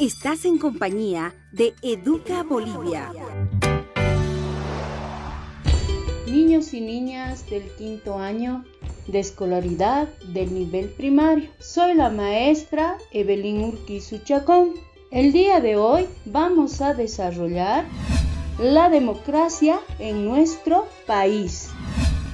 Estás en compañía de Educa Bolivia. Niños y niñas del quinto año de escolaridad del nivel primario. Soy la maestra Evelyn Urquizu Chacón. El día de hoy vamos a desarrollar la democracia en nuestro país.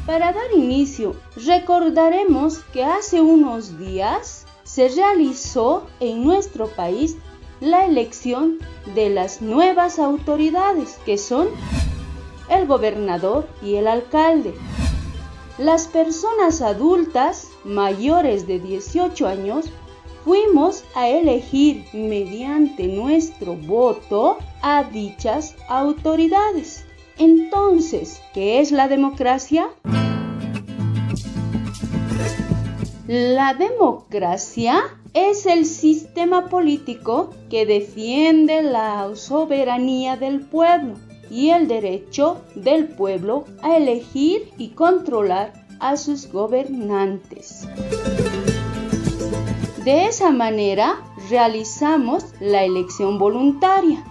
Para dar inicio, recordaremos que hace unos días se realizó en nuestro país la elección de las nuevas autoridades, que son el gobernador y el alcalde. Las personas adultas mayores de 18 años fuimos a elegir mediante nuestro voto a dichas autoridades. Entonces, ¿qué es la democracia? La democracia es el sistema político que defiende la soberanía del pueblo y el derecho del pueblo a elegir y controlar a sus gobernantes. De esa manera realizamos la elección voluntaria.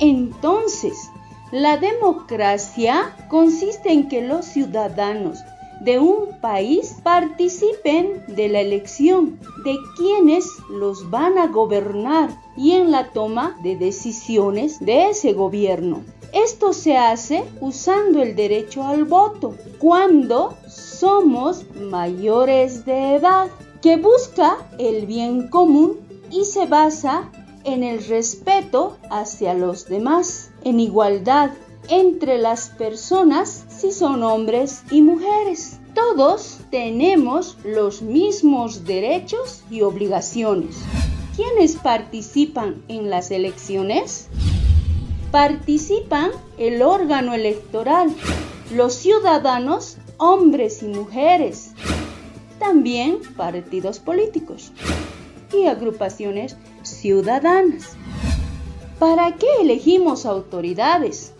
Entonces, la democracia consiste en que los ciudadanos de un país participen de la elección de quienes los van a gobernar y en la toma de decisiones de ese gobierno. Esto se hace usando el derecho al voto cuando somos mayores de edad, que busca el bien común y se basa en el respeto hacia los demás, en igualdad entre las personas si son hombres y mujeres. Todos tenemos los mismos derechos y obligaciones. ¿Quiénes participan en las elecciones? Participan el órgano electoral, los ciudadanos, hombres y mujeres, también partidos políticos y agrupaciones ciudadanas. ¿Para qué elegimos autoridades?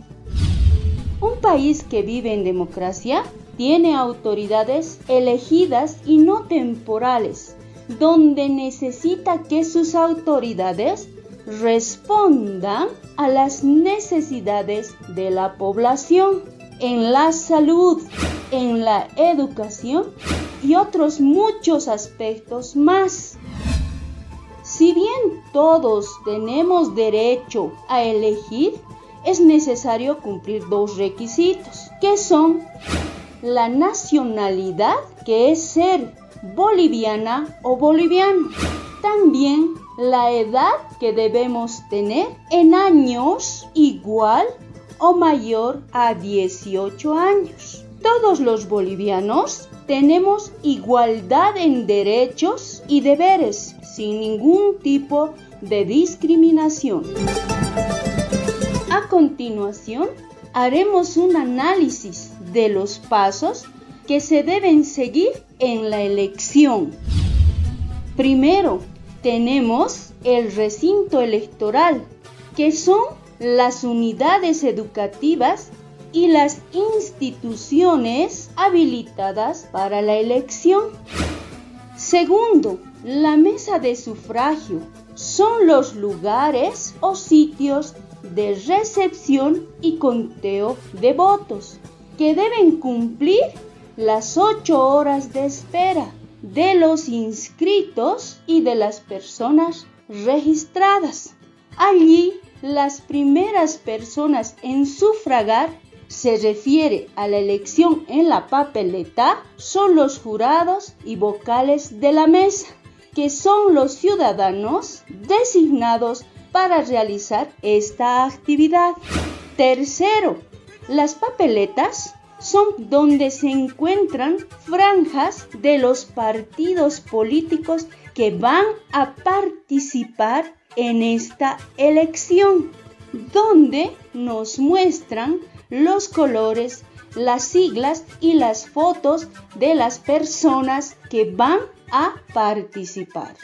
Un país que vive en democracia tiene autoridades elegidas y no temporales, donde necesita que sus autoridades respondan a las necesidades de la población en la salud, en la educación y otros muchos aspectos más. Si bien todos tenemos derecho a elegir, es necesario cumplir dos requisitos, que son la nacionalidad, que es ser boliviana o boliviano. También la edad que debemos tener en años igual o mayor a 18 años. Todos los bolivianos tenemos igualdad en derechos y deberes sin ningún tipo de discriminación. Continuación, haremos un análisis de los pasos que se deben seguir en la elección. Primero, tenemos el recinto electoral, que son las unidades educativas y las instituciones habilitadas para la elección. Segundo, la mesa de sufragio son los lugares o sitios de recepción y conteo de votos que deben cumplir las ocho horas de espera de los inscritos y de las personas registradas. Allí, las primeras personas en sufragar se refiere a la elección en la papeleta son los jurados y vocales de la mesa, que son los ciudadanos designados para realizar esta actividad. Tercero, las papeletas son donde se encuentran franjas de los partidos políticos que van a participar en esta elección, donde nos muestran los colores, las siglas y las fotos de las personas que van a participar.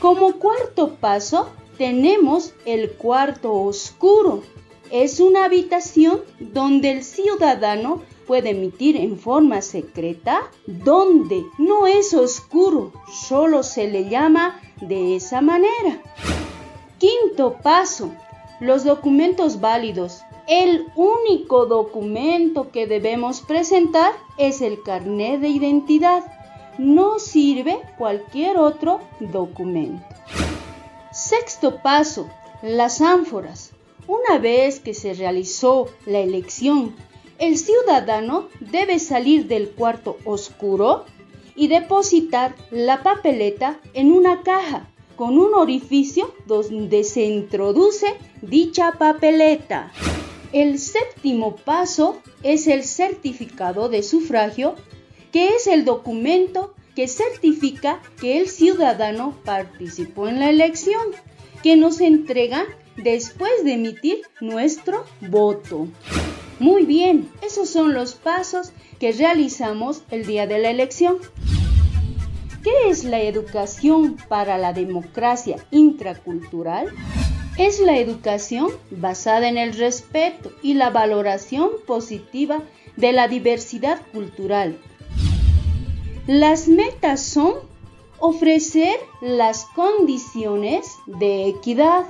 Como cuarto paso, tenemos el cuarto oscuro. Es una habitación donde el ciudadano puede emitir en forma secreta, donde no es oscuro, solo se le llama de esa manera. Quinto paso, los documentos válidos. El único documento que debemos presentar es el carnet de identidad. No sirve cualquier otro documento. Sexto paso, las ánforas. Una vez que se realizó la elección, el ciudadano debe salir del cuarto oscuro y depositar la papeleta en una caja con un orificio donde se introduce dicha papeleta. El séptimo paso es el certificado de sufragio, que es el documento que certifica que el ciudadano participó en la elección, que nos entregan después de emitir nuestro voto. Muy bien, esos son los pasos que realizamos el día de la elección. ¿Qué es la educación para la democracia intracultural? Es la educación basada en el respeto y la valoración positiva de la diversidad cultural. Las metas son ofrecer las condiciones de equidad,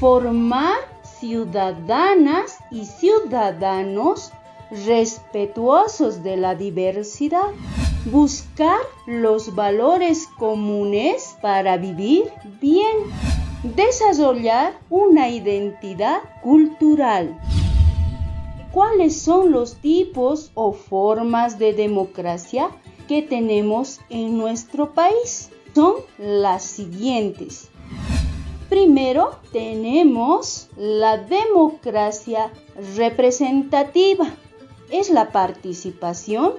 formar ciudadanas y ciudadanos respetuosos de la diversidad, buscar los valores comunes para vivir bien, desarrollar una identidad cultural. ¿Cuáles son los tipos o formas de democracia que tenemos en nuestro país? Son las siguientes. Primero tenemos la democracia representativa. Es la participación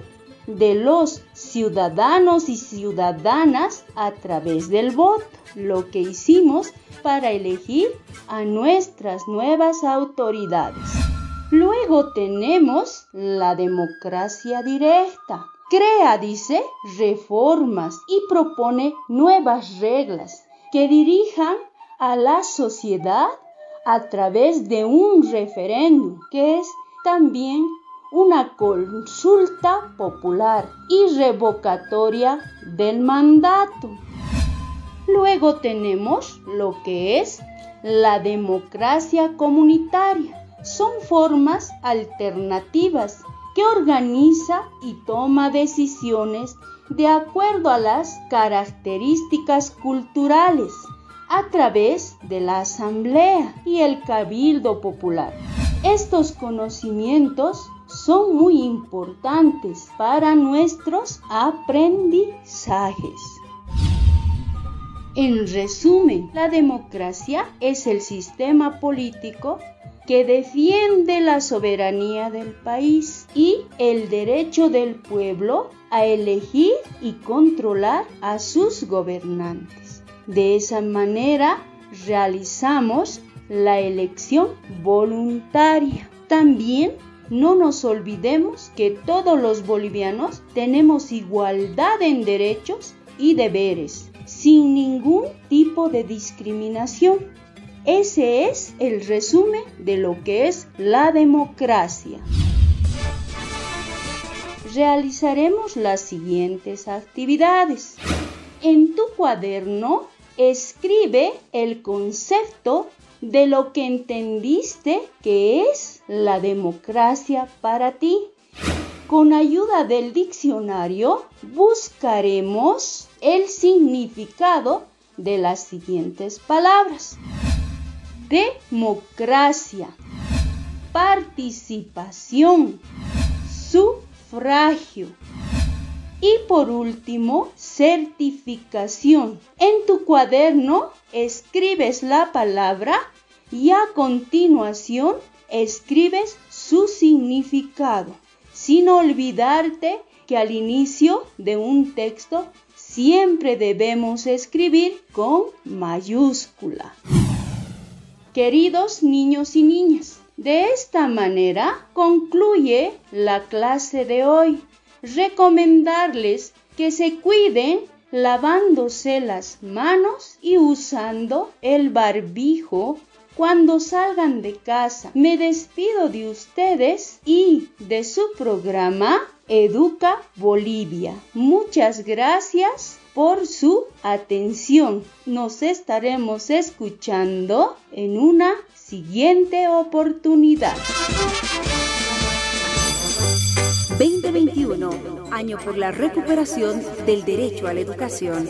de los ciudadanos y ciudadanas a través del voto, lo que hicimos para elegir a nuestras nuevas autoridades. Luego tenemos la democracia directa. Crea, dice, reformas y propone nuevas reglas que dirijan a la sociedad a través de un referéndum, que es también una consulta popular y revocatoria del mandato. Luego tenemos lo que es la democracia comunitaria. Son formas alternativas que organiza y toma decisiones de acuerdo a las características culturales a través de la asamblea y el cabildo popular. Estos conocimientos son muy importantes para nuestros aprendizajes. En resumen, la democracia es el sistema político que defiende la soberanía del país y el derecho del pueblo a elegir y controlar a sus gobernantes. De esa manera realizamos la elección voluntaria. También no nos olvidemos que todos los bolivianos tenemos igualdad en derechos y deberes, sin ningún tipo de discriminación. Ese es el resumen de lo que es la democracia. Realizaremos las siguientes actividades. En tu cuaderno escribe el concepto de lo que entendiste que es la democracia para ti. Con ayuda del diccionario buscaremos el significado de las siguientes palabras. Democracia, participación, sufragio, y por último, certificación. En tu cuaderno escribes la palabra y a continuación escribes su significado, sin olvidarte que al inicio de un texto siempre debemos escribir con mayúscula. Queridos niños y niñas, de esta manera concluye la clase de hoy recomendarles que se cuiden lavándose las manos y usando el barbijo cuando salgan de casa. Me despido de ustedes y de su programa Educa Bolivia. Muchas gracias por su atención. Nos estaremos escuchando en una siguiente oportunidad. 2021, año por la recuperación del derecho a la educación.